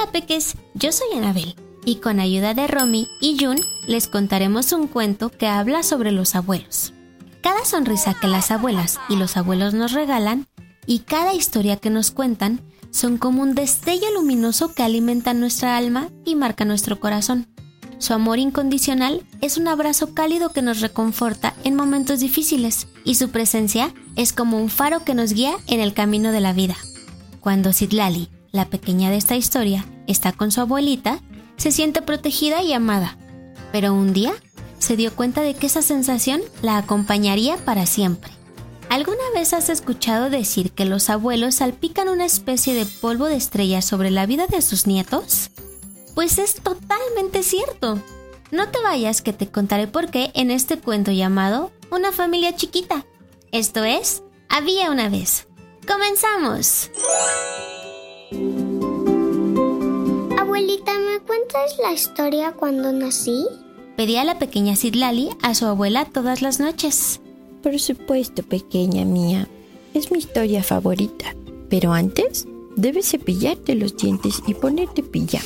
Hola peques, yo soy Anabel y con ayuda de Romy y Jun les contaremos un cuento que habla sobre los abuelos. Cada sonrisa que las abuelas y los abuelos nos regalan y cada historia que nos cuentan son como un destello luminoso que alimenta nuestra alma y marca nuestro corazón. Su amor incondicional es un abrazo cálido que nos reconforta en momentos difíciles y su presencia es como un faro que nos guía en el camino de la vida. Cuando Citlali, la pequeña de esta historia, está con su abuelita, se siente protegida y amada. Pero un día se dio cuenta de que esa sensación la acompañaría para siempre. ¿Alguna vez has escuchado decir que los abuelos salpican una especie de polvo de estrella sobre la vida de sus nietos? Pues es totalmente cierto. No te vayas que te contaré por qué en este cuento llamado Una familia chiquita. Esto es, había una vez. ¡Comenzamos! Cuentas la historia cuando nací? Pedía la pequeña Sidlali a su abuela todas las noches. Por supuesto, pequeña mía. Es mi historia favorita. Pero antes, debes cepillarte los dientes y ponerte pijama.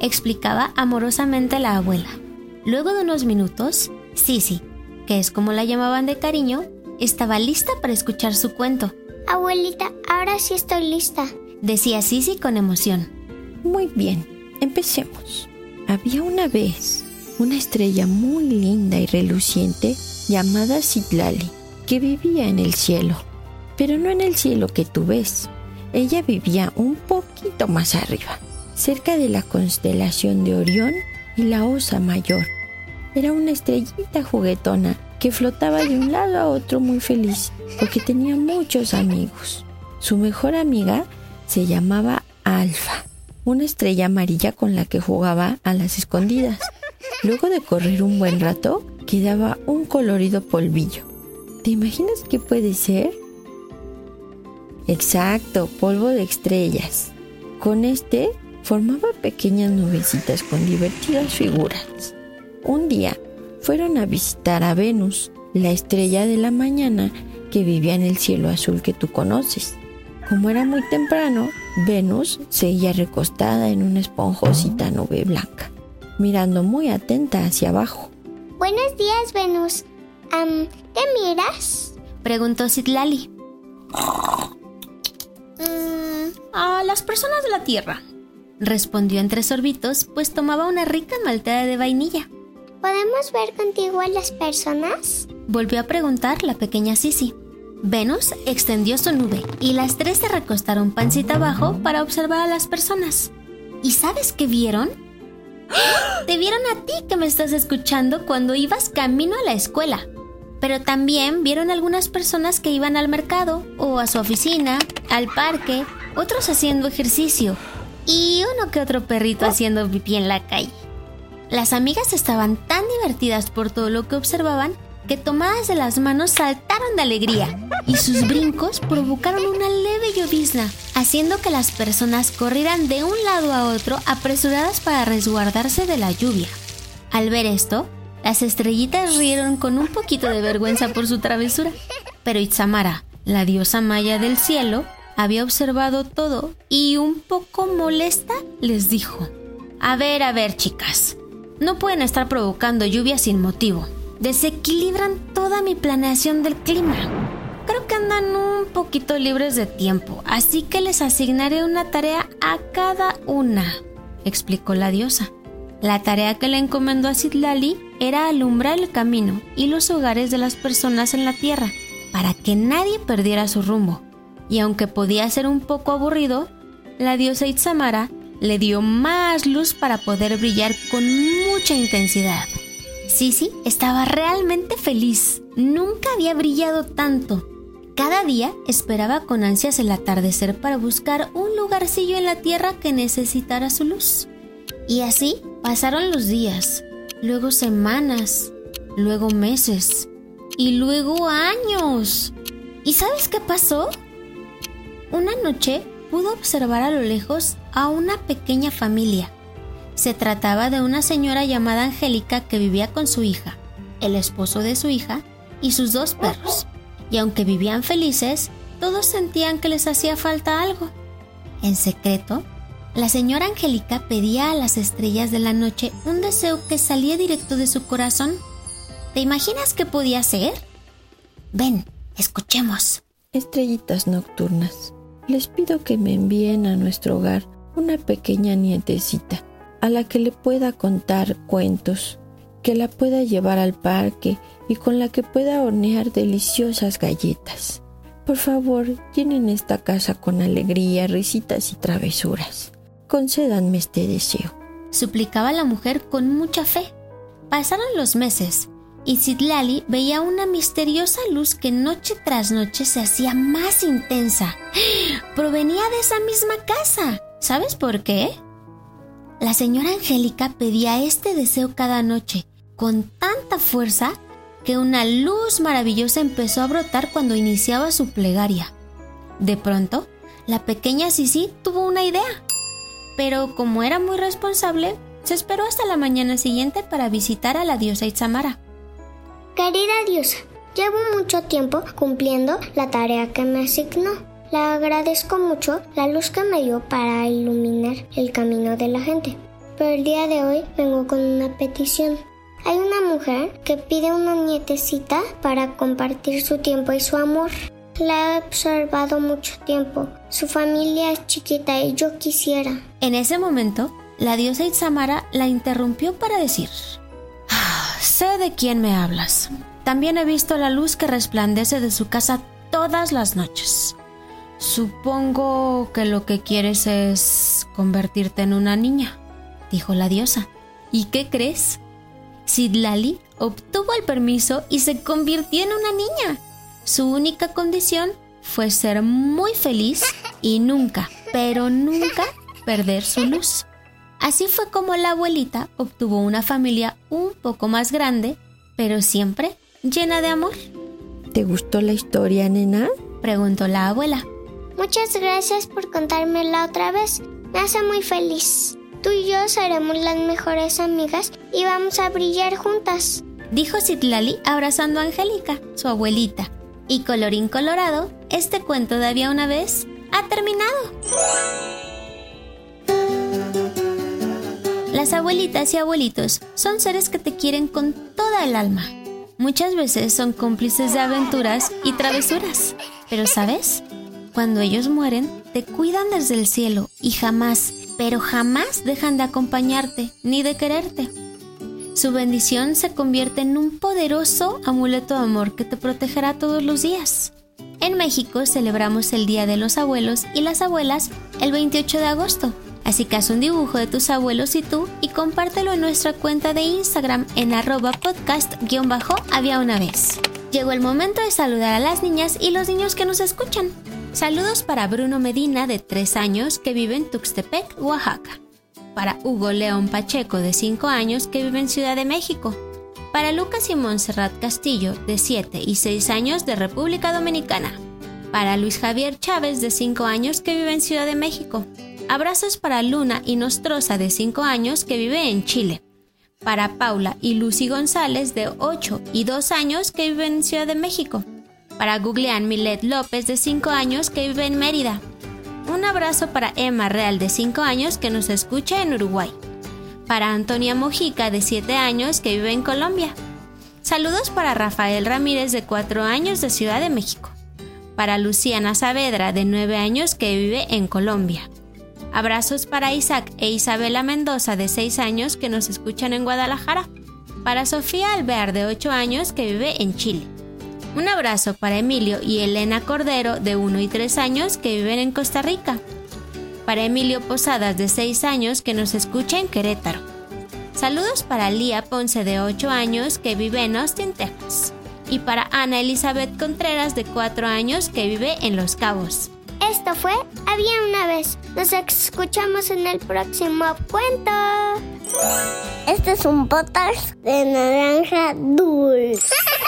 explicaba amorosamente la abuela. Luego de unos minutos, Sisi, que es como la llamaban de cariño, estaba lista para escuchar su cuento. Abuelita, ahora sí estoy lista. Decía Sisi con emoción. Muy bien, empecemos. Había una vez una estrella muy linda y reluciente llamada Citlali, que vivía en el cielo. Pero no en el cielo que tú ves. Ella vivía un poquito más arriba, cerca de la constelación de Orión y la Osa Mayor. Era una estrellita juguetona que flotaba de un lado a otro muy feliz porque tenía muchos amigos. Su mejor amiga se llamaba Alfa, una estrella amarilla con la que jugaba a las escondidas. Luego de correr un buen rato, quedaba un colorido polvillo. ¿Te imaginas qué puede ser? Exacto, polvo de estrellas. Con este formaba pequeñas nubecitas con divertidas figuras. Un día fueron a visitar a Venus, la estrella de la mañana que vivía en el cielo azul que tú conoces. Como era muy temprano, Venus seguía recostada en una esponjosita nube blanca, mirando muy atenta hacia abajo. Buenos días, Venus. ¿Qué miras? Preguntó Citlali. Mm, A las personas de la Tierra. Respondió entre sorbitos, pues tomaba una rica malteada de vainilla. ¿Podemos ver contigo a las personas? Volvió a preguntar la pequeña Sisi. Venus extendió su nube y las tres se recostaron pancita abajo para observar a las personas. ¿Y sabes qué vieron? Te vieron a ti que me estás escuchando cuando ibas camino a la escuela. Pero también vieron algunas personas que iban al mercado o a su oficina, al parque, otros haciendo ejercicio y uno que otro perrito haciendo pipí en la calle. Las amigas estaban tan divertidas por todo lo que observaban que tomadas de las manos saltaron de alegría y sus brincos provocaron una leve llovizna, haciendo que las personas corrieran de un lado a otro apresuradas para resguardarse de la lluvia. Al ver esto, las estrellitas rieron con un poquito de vergüenza por su travesura, pero Itzamara, la diosa maya del cielo, había observado todo y un poco molesta les dijo, A ver, a ver, chicas, no pueden estar provocando lluvia sin motivo. Desequilibran toda mi planeación del clima. Creo que andan un poquito libres de tiempo, así que les asignaré una tarea a cada una, explicó la diosa. La tarea que le encomendó a Citlali era alumbrar el camino y los hogares de las personas en la tierra, para que nadie perdiera su rumbo. Y aunque podía ser un poco aburrido, la diosa Itzamara le dio más luz para poder brillar con mucha intensidad. Sisi estaba realmente feliz. Nunca había brillado tanto. Cada día esperaba con ansias el atardecer para buscar un lugarcillo en la tierra que necesitara su luz. Y así pasaron los días, luego semanas, luego meses y luego años. ¿Y sabes qué pasó? Una noche pudo observar a lo lejos a una pequeña familia. Se trataba de una señora llamada Angélica que vivía con su hija, el esposo de su hija y sus dos perros. Y aunque vivían felices, todos sentían que les hacía falta algo. En secreto, la señora Angélica pedía a las estrellas de la noche un deseo que salía directo de su corazón. ¿Te imaginas qué podía ser? Ven, escuchemos. Estrellitas nocturnas, les pido que me envíen a nuestro hogar una pequeña nietecita a la que le pueda contar cuentos, que la pueda llevar al parque y con la que pueda hornear deliciosas galletas. Por favor, llenen esta casa con alegría, risitas y travesuras. Concédanme este deseo. Suplicaba la mujer con mucha fe. Pasaron los meses y Sidlali veía una misteriosa luz que noche tras noche se hacía más intensa. Provenía de esa misma casa. ¿Sabes por qué? La señora Angélica pedía este deseo cada noche con tanta fuerza que una luz maravillosa empezó a brotar cuando iniciaba su plegaria. De pronto, la pequeña Sisi tuvo una idea. Pero como era muy responsable, se esperó hasta la mañana siguiente para visitar a la diosa Itzamara. Querida diosa, llevo mucho tiempo cumpliendo la tarea que me asignó. Le agradezco mucho la luz que me dio para iluminar el camino de la gente. Pero el día de hoy vengo con una petición. Hay una mujer que pide una nietecita para compartir su tiempo y su amor. La he observado mucho tiempo. Su familia es chiquita y yo quisiera. En ese momento, la diosa Itzamara la interrumpió para decir, Sé de quién me hablas. También he visto la luz que resplandece de su casa todas las noches. Supongo que lo que quieres es convertirte en una niña, dijo la diosa. ¿Y qué crees? Sidlali obtuvo el permiso y se convirtió en una niña. Su única condición fue ser muy feliz y nunca, pero nunca perder su luz. Así fue como la abuelita obtuvo una familia un poco más grande, pero siempre llena de amor. ¿Te gustó la historia, nena? Preguntó la abuela. Muchas gracias por contármela otra vez. Me hace muy feliz. Tú y yo seremos las mejores amigas y vamos a brillar juntas. Dijo Citlali abrazando a Angélica, su abuelita. Y colorín colorado, este cuento de había una vez ha terminado. Las abuelitas y abuelitos son seres que te quieren con toda el alma. Muchas veces son cómplices de aventuras y travesuras. Pero sabes, cuando ellos mueren, te cuidan desde el cielo y jamás, pero jamás dejan de acompañarte ni de quererte. Su bendición se convierte en un poderoso amuleto de amor que te protegerá todos los días. En México celebramos el Día de los Abuelos y las Abuelas el 28 de agosto Así que haz un dibujo de tus abuelos y tú y compártelo en nuestra cuenta de Instagram en arroba podcast-había una vez. Llegó el momento de saludar a las niñas y los niños que nos escuchan. Saludos para Bruno Medina de 3 años que vive en Tuxtepec, Oaxaca. Para Hugo León Pacheco de 5 años que vive en Ciudad de México. Para Lucas y Montserrat Castillo de 7 y 6 años de República Dominicana. Para Luis Javier Chávez de 5 años que vive en Ciudad de México Abrazos para Luna y Nostrosa de 5 años que vive en Chile. Para Paula y Lucy González de 8 y 2 años que viven en Ciudad de México. Para Googlean Milet López de 5 años que vive en Mérida. Un abrazo para Emma Real de 5 años que nos escucha en Uruguay. Para Antonia Mojica de 7 años que vive en Colombia. Saludos para Rafael Ramírez de 4 años de Ciudad de México. Para Luciana Saavedra de 9 años que vive en Colombia Abrazos para Isaac e Isabela Mendoza de 6 años que nos escuchan en Guadalajara. Para Sofía Alvear de 8 años que vive en Chile. Un abrazo para Emilio y Elena Cordero de 1 y 3 años que viven en Costa Rica. Para Emilio Posadas de 6 años que nos escucha en Querétaro. Saludos para Lía Ponce de 8 años que vive en Austin, Texas. Y para Ana Elizabeth Contreras de 4 años que vive en Los Cabos. Esto fue Había una vez. Nos escuchamos en el próximo cuento. Este es un podcast de naranja dulce.